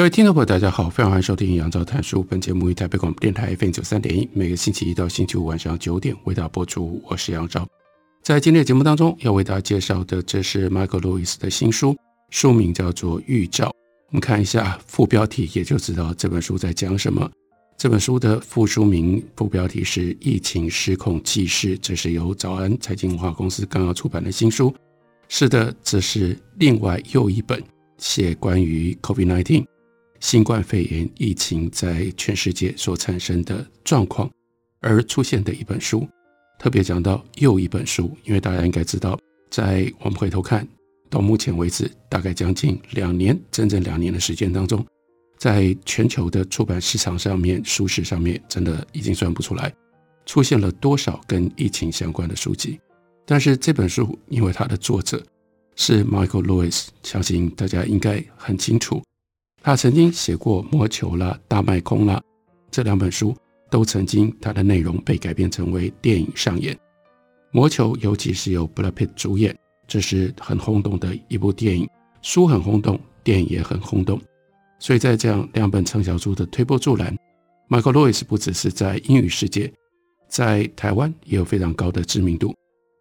各位听众朋友，大家好，非常欢迎收听《杨照谈书》。本节目于台北广播电台 FM 九三点一，每个星期一到星期五晚上九点为大家播出。我是杨照。在今天的节目当中，要为大家介绍的，这是 Michael Lewis 的新书，书名叫做《预兆》。我们看一下副标题，也就知道这本书在讲什么。这本书的副书名、副标题是《疫情失控纪事》，这是由早安财经文化公司刚刚出版的新书。是的，这是另外又一本写关于 COVID-19。新冠肺炎疫情在全世界所产生的状况，而出现的一本书，特别讲到又一本书，因为大家应该知道，在我们回头看到目前为止，大概将近两年，整整两年的时间当中，在全球的出版市场上面，书市上面，真的已经算不出来出现了多少跟疫情相关的书籍。但是这本书，因为它的作者是 Michael Lewis，相信大家应该很清楚。他曾经写过《魔球》啦，《大卖空》啦，这两本书都曾经他的内容被改编成为电影上演。《魔球》尤其是由 Brad Pitt 主演，这是很轰动的一部电影，书很轰动，电影也很轰动。所以在这样两本畅销书的推波助澜，Michael Lewis 不只是在英语世界，在台湾也有非常高的知名度。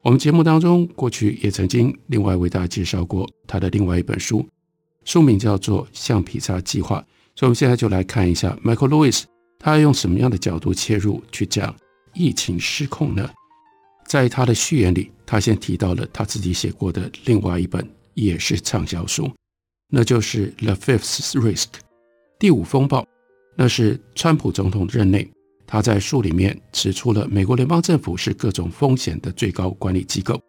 我们节目当中过去也曾经另外为大家介绍过他的另外一本书。书名叫做《橡皮擦计划》，所以我们现在就来看一下 Michael Lewis 他用什么样的角度切入去讲疫情失控呢？在他的序言里，他先提到了他自己写过的另外一本也是畅销书，那就是《The Fifth Risk》第五风暴。那是川普总统任内，他在书里面指出了美国联邦政府是各种风险的最高管理机构，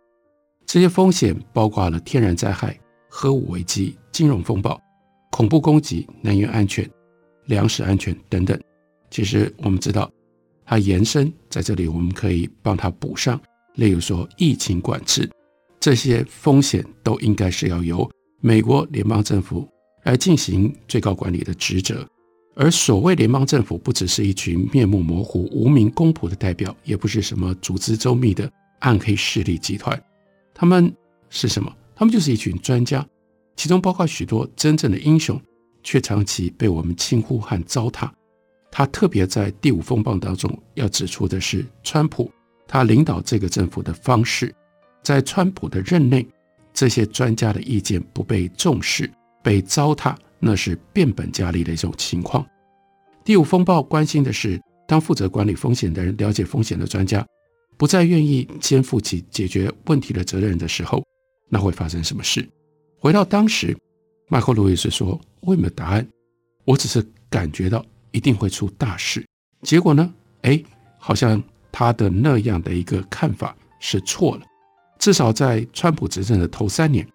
这些风险包括了天然灾害。核武危机、金融风暴、恐怖攻击、能源安全、粮食安全等等。其实我们知道，它延伸在这里，我们可以帮它补上。例如说，疫情管制这些风险都应该是要由美国联邦政府来进行最高管理的职责。而所谓联邦政府，不只是一群面目模糊、无名公仆的代表，也不是什么组织周密的暗黑势力集团，他们是什么？他们就是一群专家，其中包括许多真正的英雄，却长期被我们轻忽和糟蹋。他特别在第五风暴当中要指出的是，川普他领导这个政府的方式，在川普的任内，这些专家的意见不被重视、被糟蹋，那是变本加厉的一种情况。第五风暴关心的是，当负责管理风险的人了解风险的专家，不再愿意肩负起解决问题的责任的时候。那会发生什么事？回到当时，麦克路易斯说：“我有没有答案？我只是感觉到一定会出大事。结果呢？哎，好像他的那样的一个看法是错了。至少在川普执政的头三年，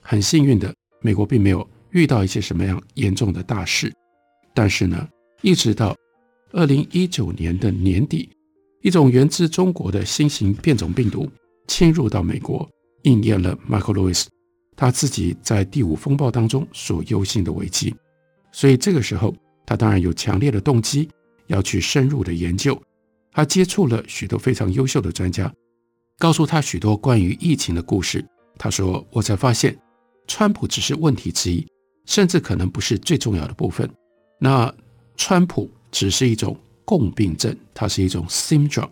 很幸运的，美国并没有遇到一些什么样严重的大事。但是呢，一直到二零一九年的年底，一种源自中国的新型变种病毒侵入到美国。”应验了 Michael Lewis 他自己在第五风暴当中所忧心的危机，所以这个时候他当然有强烈的动机要去深入的研究。他接触了许多非常优秀的专家，告诉他许多关于疫情的故事。他说：“我才发现，川普只是问题之一，甚至可能不是最重要的部分。那川普只是一种共病症，它是一种 syndrome，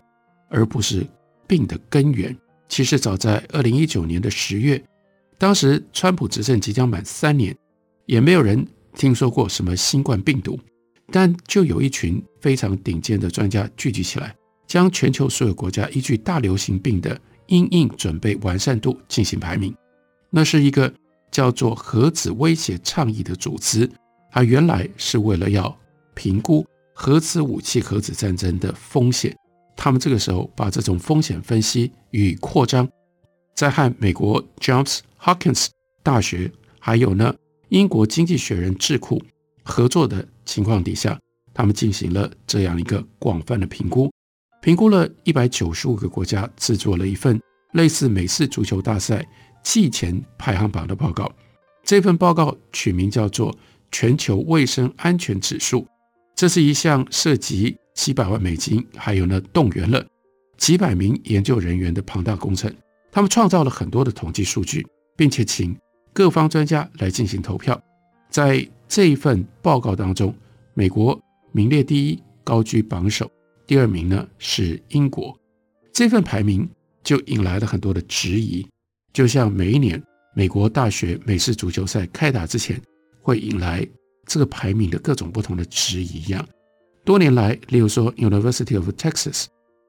而不是病的根源。”其实早在二零一九年的十月，当时川普执政即将满三年，也没有人听说过什么新冠病毒，但就有一群非常顶尖的专家聚集起来，将全球所有国家依据大流行病的因应准备完善度进行排名。那是一个叫做核子威胁倡议的组织，它原来是为了要评估核子武器、核子战争的风险。他们这个时候把这种风险分析予以扩张，在和美国 Johns Hopkins 大学，还有呢英国经济学人智库合作的情况底下，他们进行了这样一个广泛的评估，评估了一百九十五个国家，制作了一份类似美式足球大赛季前排行榜的报告。这份报告取名叫做《全球卫生安全指数》，这是一项涉及几百万美金，还有呢动员了几百名研究人员的庞大工程。他们创造了很多的统计数据，并且请各方专家来进行投票。在这一份报告当中，美国名列第一，高居榜首。第二名呢是英国。这份排名就引来了很多的质疑，就像每一年美国大学美式足球赛开打之前，会引来这个排名的各种不同的质疑一样。多年来，例如说 University of Texas，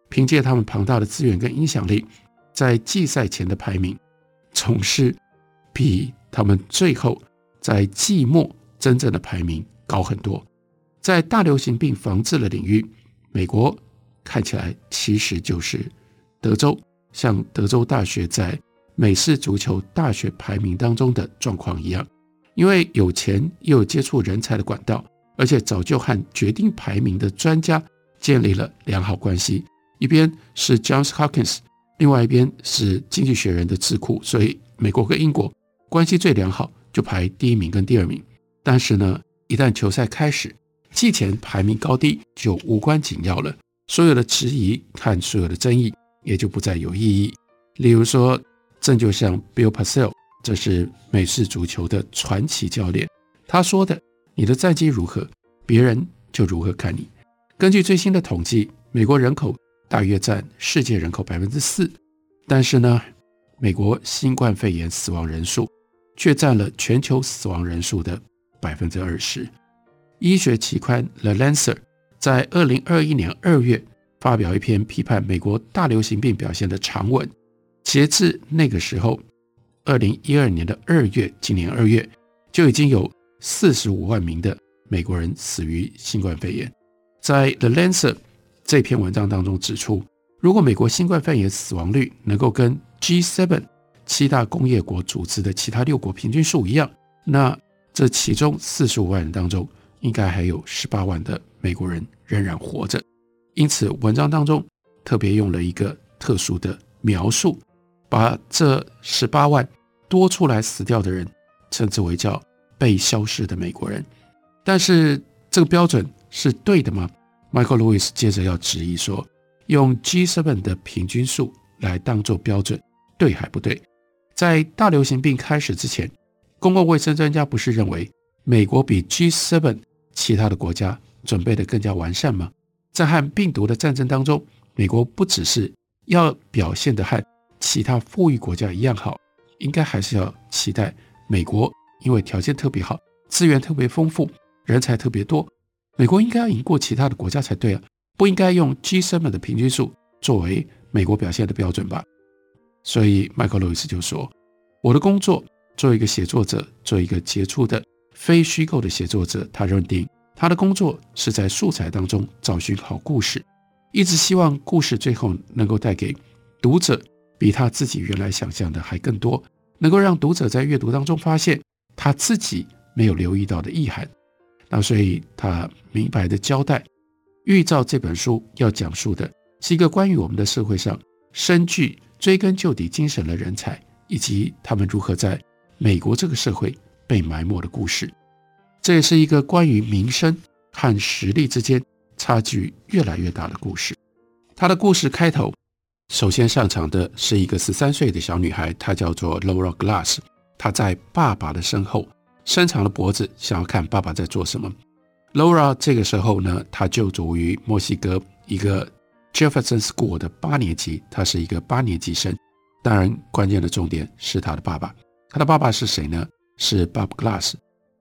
凭借他们庞大的资源跟影响力。在季赛前的排名总是比他们最后在季末真正的排名高很多。在大流行病防治的领域，美国看起来其实就是德州，像德州大学在美式足球大学排名当中的状况一样，因为有钱又有接触人才的管道，而且早就和决定排名的专家建立了良好关系。一边是 Johns Hopkins。另外一边是经济学人的智库，所以美国跟英国关系最良好，就排第一名跟第二名。但是呢，一旦球赛开始，季前排名高低就无关紧要了。所有的质疑和所有的争议也就不再有意义。例如说，这就像 Bill Parcell，这是美式足球的传奇教练，他说的：“你的战绩如何，别人就如何看你。”根据最新的统计，美国人口。大约占世界人口百分之四，但是呢，美国新冠肺炎死亡人数却占了全球死亡人数的百分之二十。医学期刊《The Lancet》在二零二一年二月发表一篇批判美国大流行病表现的长文。截至那个时候，二零一二年的二月，今年二月就已经有四十五万名的美国人死于新冠肺炎。在《The Lancet》。这篇文章当中指出，如果美国新冠肺炎死亡率能够跟 G7 七大工业国组织的其他六国平均数一样，那这其中四十五万人当中，应该还有十八万的美国人仍然活着。因此，文章当中特别用了一个特殊的描述，把这十八万多出来死掉的人称之为叫被消失的美国人。但是，这个标准是对的吗？Michael Lewis 接着要质疑说，用 G7 的平均数来当做标准，对还不对？在大流行病开始之前，公共卫生专家不是认为美国比 G7 其他的国家准备得更加完善吗？在和病毒的战争当中，美国不只是要表现得和其他富裕国家一样好，应该还是要期待美国，因为条件特别好，资源特别丰富，人才特别多。美国应该要赢过其他的国家才对啊，不应该用 G7 的平均数作为美国表现的标准吧？所以麦克·路易斯就说：“我的工作，作为一个写作者，作为一个杰出的非虚构的写作者，他认定他的工作是在素材当中找寻好故事，一直希望故事最后能够带给读者比他自己原来想象的还更多，能够让读者在阅读当中发现他自己没有留意到的意涵。”那所以他明白的交代，预兆这本书要讲述的是一个关于我们的社会上深具追根究底精神的人才，以及他们如何在美国这个社会被埋没的故事。这也是一个关于名声和实力之间差距越来越大的故事。他的故事开头，首先上场的是一个十三岁的小女孩，她叫做 Laura Glass，他在爸爸的身后。伸长了脖子，想要看爸爸在做什么。Laura 这个时候呢，他就读于墨西哥一个 Jefferson School 的八年级，他是一个八年级生。当然，关键的重点是他的爸爸。他的爸爸是谁呢？是 Bob Glass，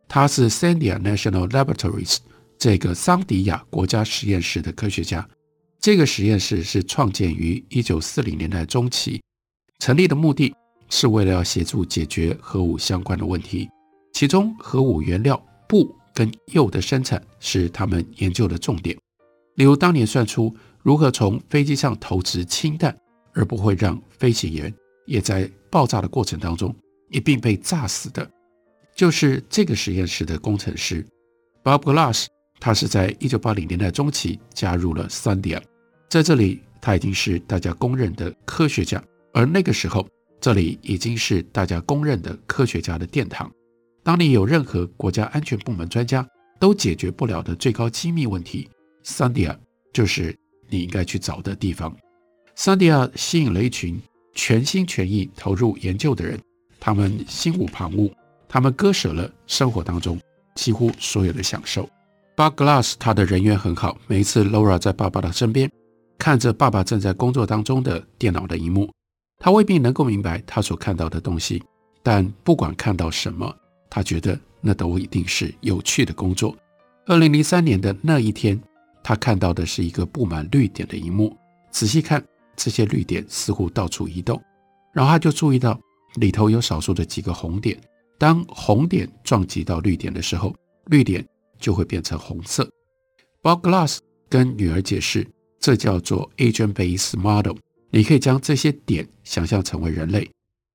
他是 Sandia National Laboratories 这个桑迪亚国家实验室的科学家。这个实验室是创建于一九四零年代中期，成立的目的是为了要协助解决核武相关的问题。其中，核武原料鈽跟铀的生产是他们研究的重点。例如，当年算出如何从飞机上投掷氢弹，而不会让飞行员也在爆炸的过程当中一并被炸死的，就是这个实验室的工程师 Bob Glass。他是在一九八零年代中期加入了 Sandia，在这里他已经是大家公认的科学家，而那个时候这里已经是大家公认的科学家的殿堂。当你有任何国家安全部门专家都解决不了的最高机密问题，Sandia 就是你应该去找的地方。Sandia 吸引了一群全心全意投入研究的人，他们心无旁骛，他们割舍了生活当中几乎所有的享受。Bob Glass 他的人缘很好，每一次 Laura 在爸爸的身边，看着爸爸正在工作当中的电脑的一幕，他未必能够明白他所看到的东西，但不管看到什么，他觉得那都一定是有趣的工作。二零零三年的那一天，他看到的是一个布满绿点的一幕，仔细看，这些绿点似乎到处移动，然后他就注意到里头有少数的几个红点，当红点撞击到绿点的时候，绿点。就会变成红色。Bob Glass 跟女儿解释，这叫做 Agent-Based Model。你可以将这些点想象成为人类，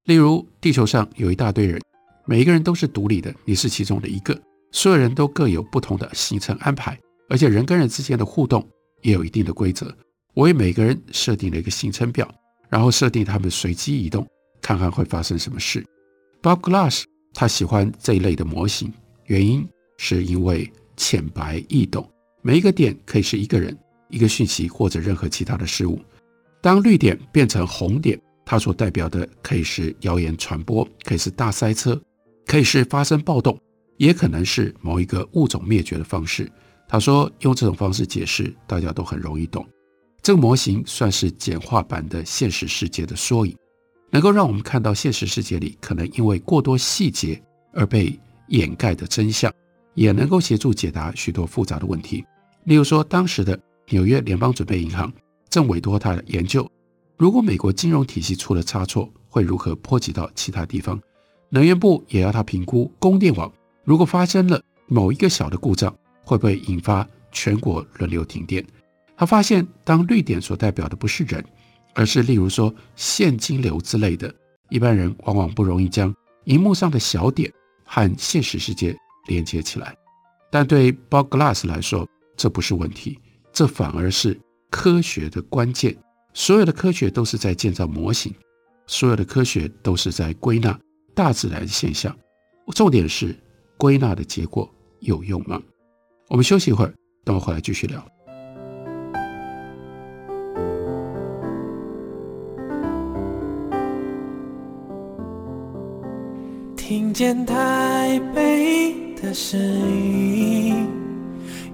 例如地球上有一大堆人，每一个人都是独立的，你是其中的一个。所有人都各有不同的行程安排，而且人跟人之间的互动也有一定的规则。我为每个人设定了一个行程表，然后设定他们随机移动，看看会发生什么事。Bob Glass 他喜欢这一类的模型，原因。是因为浅白易懂，每一个点可以是一个人、一个讯息或者任何其他的事物。当绿点变成红点，它所代表的可以是谣言传播，可以是大塞车，可以是发生暴动，也可能是某一个物种灭绝的方式。他说用这种方式解释，大家都很容易懂。这个模型算是简化版的现实世界的缩影，能够让我们看到现实世界里可能因为过多细节而被掩盖的真相。也能够协助解答许多复杂的问题，例如说，当时的纽约联邦准备银行正委托他的研究，如果美国金融体系出了差错，会如何波及到其他地方？能源部也要他评估供电网，如果发生了某一个小的故障，会不会引发全国轮流停电？他发现，当绿点所代表的不是人，而是例如说现金流之类的，一般人往往不容易将荧幕上的小点和现实世界。连接起来，但对 Bob Glass 来说，这不是问题，这反而是科学的关键。所有的科学都是在建造模型，所有的科学都是在归纳大自然现象。重点是归纳的结果有用吗？我们休息一会儿，等我回来继续聊。听见台北的声音，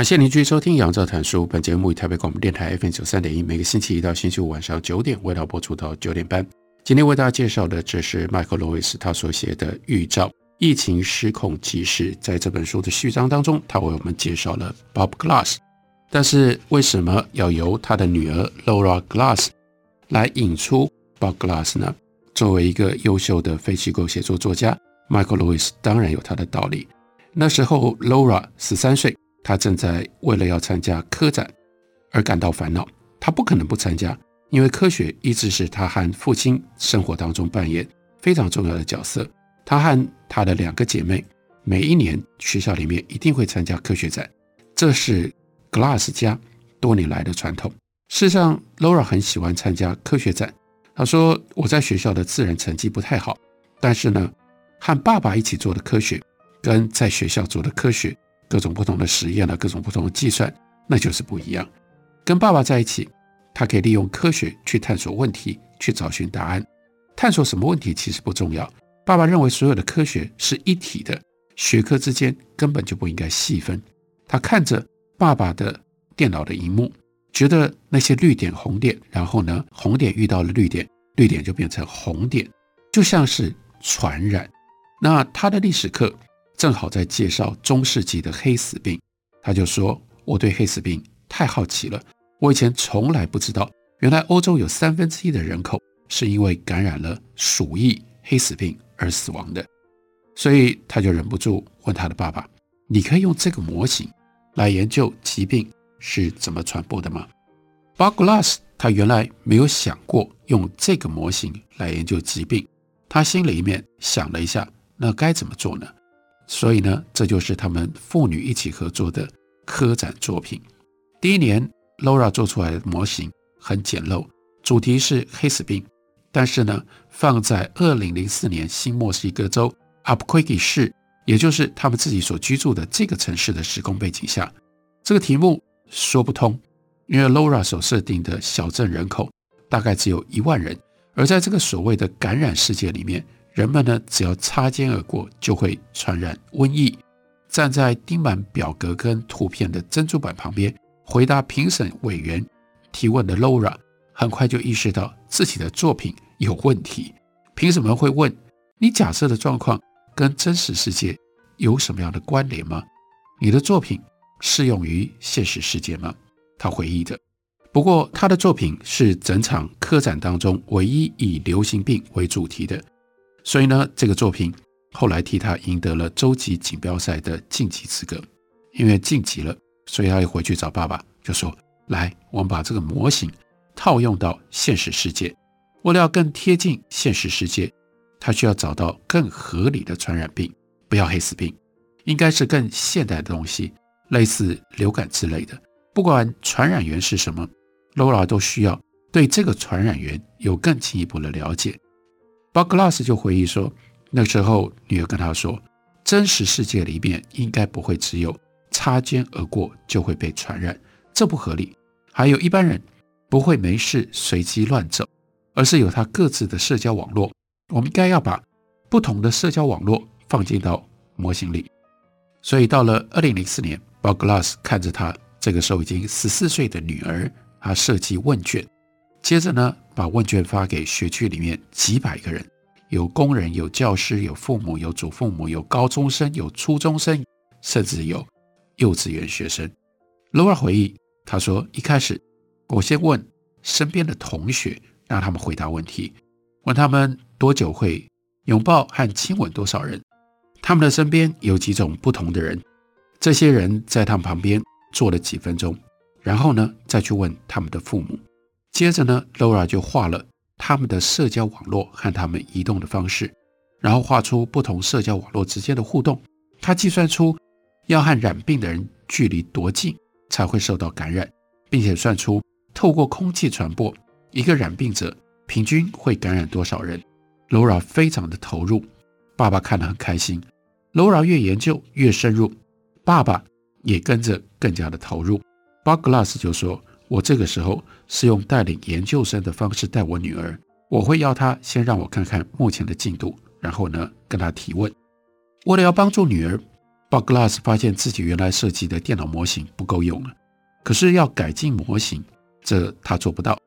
感谢您继续收听《杨照谈书》。本节目以台北广播电台 FM 九三点一，每个星期一到星期五晚上九点，为大家播出到九点半。今天为大家介绍的，这是 Michael Lewis 他所写的《预兆：疫情失控纪事》。在这本书的序章当中，他为我们介绍了 Bob Glass。但是，为什么要由他的女儿 Laura Glass 来引出 Bob Glass 呢？作为一个优秀的非虚构写作作家，Michael Lewis 当然有他的道理。那时候，Laura 十三岁。他正在为了要参加科展而感到烦恼，他不可能不参加，因为科学一直是他和父亲生活当中扮演非常重要的角色。他和他的两个姐妹每一年学校里面一定会参加科学展，这是 Glass 家多年来的传统。事实上，Laura 很喜欢参加科学展。他说：“我在学校的自然成绩不太好，但是呢，和爸爸一起做的科学跟在学校做的科学。”各种不同的实验了，各种不同的计算，那就是不一样。跟爸爸在一起，他可以利用科学去探索问题，去找寻答案。探索什么问题其实不重要。爸爸认为所有的科学是一体的，学科之间根本就不应该细分。他看着爸爸的电脑的荧幕，觉得那些绿点、红点，然后呢，红点遇到了绿点，绿点就变成红点，就像是传染。那他的历史课正好在介绍中世纪的黑死病，他就说：“我对黑死病太好奇了，我以前从来不知道，原来欧洲有三分之一的人口是因为感染了鼠疫黑死病而死亡的。”所以他就忍不住问他的爸爸：“你可以用这个模型来研究疾病是怎么传播的吗？”Bob Glass 他原来没有想过用这个模型来研究疾病，他心里面想了一下，那该怎么做呢？所以呢，这就是他们父女一起合作的科展作品。第一年，Laura 做出来的模型很简陋，主题是黑死病，但是呢，放在二零零四年新墨西哥州。Albuquerque 市，也就是他们自己所居住的这个城市的时空背景下，这个题目说不通，因为 Laura 所设定的小镇人口大概只有一万人，而在这个所谓的感染世界里面，人们呢只要擦肩而过就会传染瘟疫。站在钉满表格跟图片的珍珠板旁边回答评审委员提问的 Laura，很快就意识到自己的作品有问题。评审们会问你假设的状况。跟真实世界有什么样的关联吗？你的作品适用于现实世界吗？他回忆着。不过他的作品是整场科展当中唯一以流行病为主题的，所以呢，这个作品后来替他赢得了洲际锦标赛的晋级资格。因为晋级了，所以他又回去找爸爸，就说：“来，我们把这个模型套用到现实世界，为了要更贴近现实世界。”他需要找到更合理的传染病，不要黑死病，应该是更现代的东西，类似流感之类的。不管传染源是什么，Laura 都需要对这个传染源有更进一步的了解。Bob Glass 就回忆说，那时候女儿跟他说，真实世界里面应该不会只有擦肩而过就会被传染，这不合理。还有一般人不会没事随机乱走，而是有他各自的社交网络。我们应该要把不同的社交网络放进到模型里，所以到了二零零四年，Bob Glass 看着他这个时候已经十四岁的女儿，他设计问卷，接着呢，把问卷发给学区里面几百个人，有工人、有教师、有父母、有祖父母、有高中生、有初中生，甚至有幼稚园学生。Laura 回忆，他说一开始我先问身边的同学，让他们回答问题，问他们。多久会拥抱和亲吻多少人？他们的身边有几种不同的人，这些人在他们旁边坐了几分钟，然后呢，再去问他们的父母。接着呢，Laura 就画了他们的社交网络和他们移动的方式，然后画出不同社交网络之间的互动。他计算出要和染病的人距离多近才会受到感染，并且算出透过空气传播，一个染病者平均会感染多少人。Laura 非常的投入，爸爸看得很开心。Laura 越研究越深入，爸爸也跟着更加的投入。Bob Glass 就说：“我这个时候是用带领研究生的方式带我女儿，我会要她先让我看看目前的进度，然后呢跟她提问。为了要帮助女儿，Bob Glass 发现自己原来设计的电脑模型不够用了，可是要改进模型，这他做不到。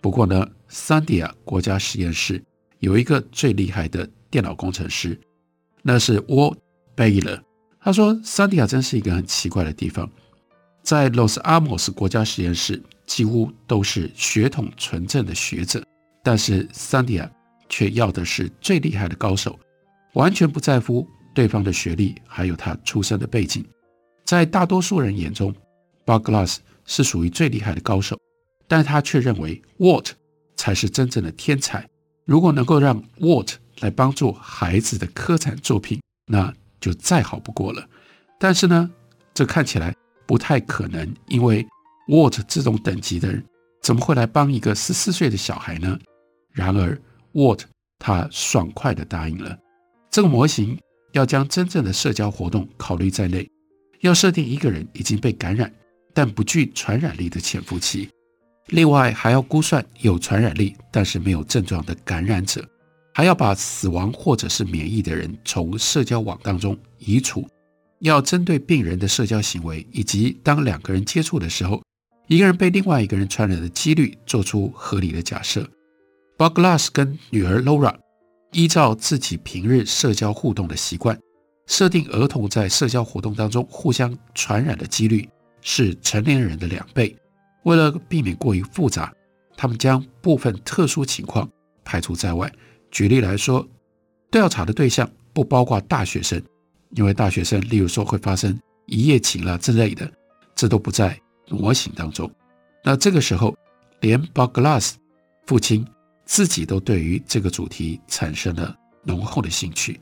不过呢，Sandia 国家实验室。有一个最厉害的电脑工程师，那是 Walt Baylor。他说：“桑迪亚真是一个很奇怪的地方，在 Los Alamos 国家实验室几乎都是血统纯正的学者，但是桑迪亚却要的是最厉害的高手，完全不在乎对方的学历还有他出生的背景。在大多数人眼中，Bob Glass 是属于最厉害的高手，但他却认为 Walt 才是真正的天才。”如果能够让 Walt 来帮助孩子的科展作品，那就再好不过了。但是呢，这看起来不太可能，因为 Walt 这种等级的人怎么会来帮一个十四岁的小孩呢？然而，Walt 他爽快地答应了。这个模型要将真正的社交活动考虑在内，要设定一个人已经被感染但不具传染力的潜伏期。另外还要估算有传染力但是没有症状的感染者，还要把死亡或者是免疫的人从社交网当中移除。要针对病人的社交行为以及当两个人接触的时候，一个人被另外一个人传染的几率做出合理的假设。Bob Glass 跟女儿 Laura 依照自己平日社交互动的习惯，设定儿童在社交活动当中互相传染的几率是成年人的两倍。为了避免过于复杂，他们将部分特殊情况排除在外。举例来说，调查的对象不包括大学生，因为大学生，例如说会发生一夜情了之类的，这都不在模型当中。那这个时候，连 Bob Glass 父亲自己都对于这个主题产生了浓厚的兴趣。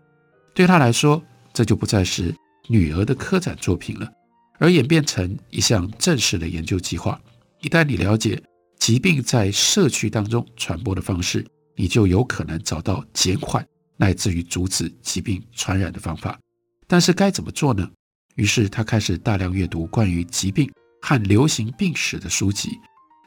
对他来说，这就不再是女儿的科展作品了，而演变成一项正式的研究计划。一旦你了解疾病在社区当中传播的方式，你就有可能找到减缓乃至于阻止疾病传染的方法。但是该怎么做呢？于是他开始大量阅读关于疾病和流行病史的书籍。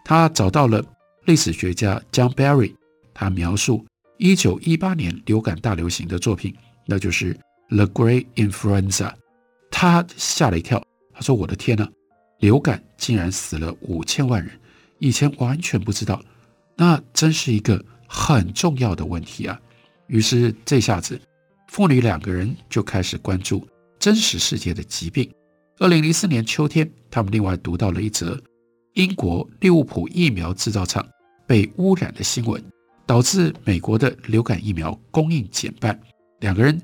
他找到了历史学家 John Barry，他描述1918年流感大流行的作品，那就是 The Great Influenza。他吓了一跳，他说：“我的天哪！”流感竟然死了五千万人，以前完全不知道，那真是一个很重要的问题啊！于是这下子，父女两个人就开始关注真实世界的疾病。二零零四年秋天，他们另外读到了一则英国利物浦疫苗制造厂被污染的新闻，导致美国的流感疫苗供应减半。两个人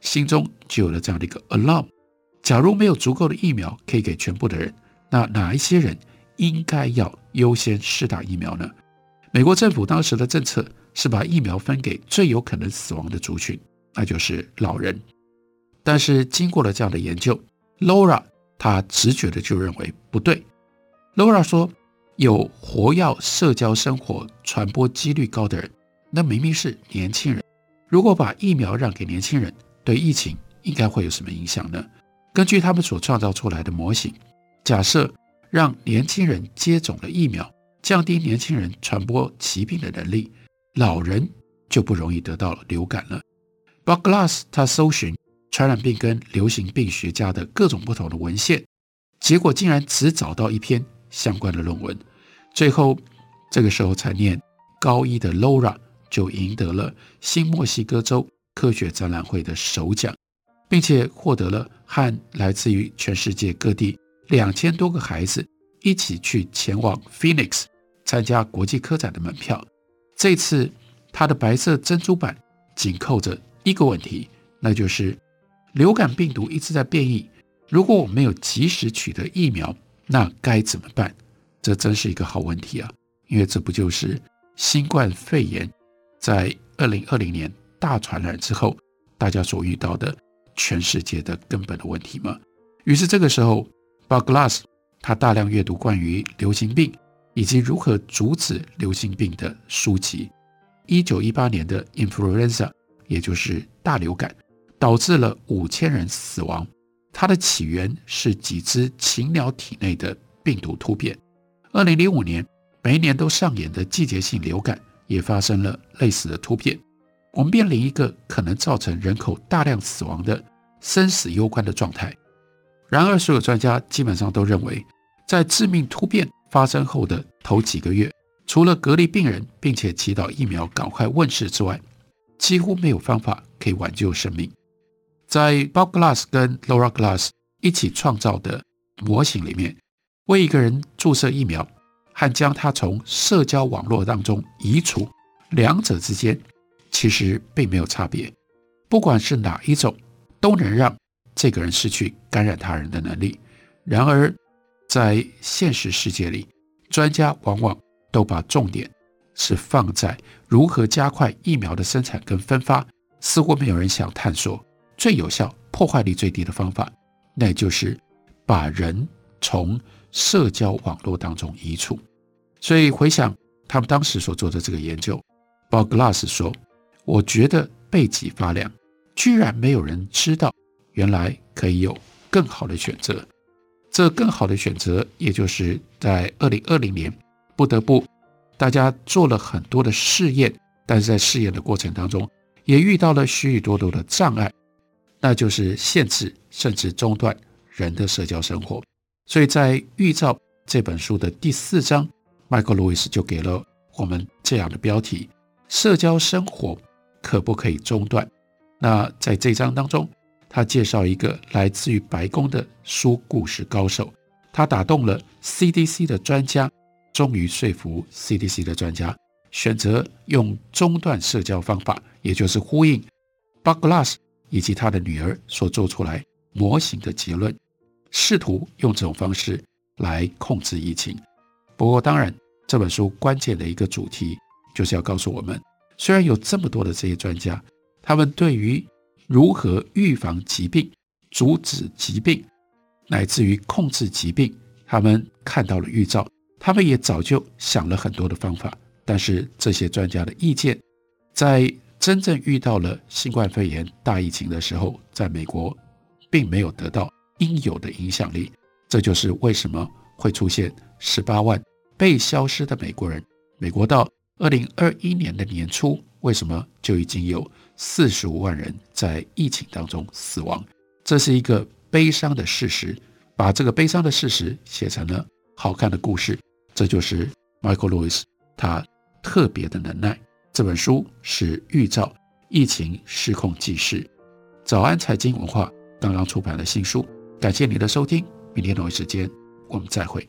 心中就有了这样的一个 alarm：假如没有足够的疫苗可以给全部的人。那哪一些人应该要优先试打疫苗呢？美国政府当时的政策是把疫苗分给最有可能死亡的族群，那就是老人。但是经过了这样的研究，Laura 他直觉的就认为不对。Laura 说，有活跃社交生活、传播几率高的人，那明明是年轻人。如果把疫苗让给年轻人，对疫情应该会有什么影响呢？根据他们所创造出来的模型。假设让年轻人接种了疫苗，降低年轻人传播疾病的能力，老人就不容易得到流感了。But Glass 他搜寻传染病跟流行病学家的各种不同的文献，结果竟然只找到一篇相关的论文。最后，这个时候才念高一的 Laura 就赢得了新墨西哥州科学展览会的首奖，并且获得了和来自于全世界各地。两千多个孩子一起去前往 Phoenix 参加国际科展的门票。这次他的白色珍珠板紧扣着一个问题，那就是流感病毒一直在变异。如果我没有及时取得疫苗，那该怎么办？这真是一个好问题啊！因为这不就是新冠肺炎在二零二零年大传染之后，大家所遇到的全世界的根本的问题吗？于是这个时候。Bob Glass，他大量阅读关于流行病以及如何阻止流行病的书籍。一九一八年的 Influenza，也就是大流感，导致了五千人死亡。它的起源是几只禽鸟体内的病毒突变。二零零五年，每一年都上演的季节性流感也发生了类似的突变。我们面临一个可能造成人口大量死亡的生死攸关的状态。然而，所有专家基本上都认为，在致命突变发生后的头几个月，除了隔离病人，并且祈祷疫苗赶快问世之外，几乎没有方法可以挽救生命。在 Bob Glass 跟 Laura Glass 一起创造的模型里面，为一个人注射疫苗和将他从社交网络当中移除，两者之间其实并没有差别。不管是哪一种，都能让这个人失去感染他人的能力。然而，在现实世界里，专家往往都把重点是放在如何加快疫苗的生产跟分发，似乎没有人想探索最有效、破坏力最低的方法，那就是把人从社交网络当中移除。所以，回想他们当时所做的这个研究，Bob Glass 说：“我觉得背脊发凉，居然没有人知道。”原来可以有更好的选择，这更好的选择，也就是在二零二零年，不得不大家做了很多的试验，但是在试验的过程当中，也遇到了许许多多的障碍，那就是限制甚至中断人的社交生活。所以在预兆这本书的第四章，麦克·路易斯就给了我们这样的标题：社交生活可不可以中断？那在这章当中，他介绍一个来自于白宫的说故事高手，他打动了 CDC 的专家，终于说服 CDC 的专家选择用中断社交方法，也就是呼应 Bob Glass 以及他的女儿所做出来模型的结论，试图用这种方式来控制疫情。不过，当然，这本书关键的一个主题就是要告诉我们，虽然有这么多的这些专家，他们对于如何预防疾病、阻止疾病，乃至于控制疾病，他们看到了预兆，他们也早就想了很多的方法。但是这些专家的意见，在真正遇到了新冠肺炎大疫情的时候，在美国并没有得到应有的影响力。这就是为什么会出现十八万被消失的美国人。美国到二零二一年的年初，为什么就已经有四十五万人在疫情当中死亡？这是一个悲伤的事实。把这个悲伤的事实写成了好看的故事，这就是 Michael Lewis 他特别的能耐。这本书是预兆疫情失控纪事。早安财经文化刚刚出版的新书。感谢您的收听，明天同一时间我们再会。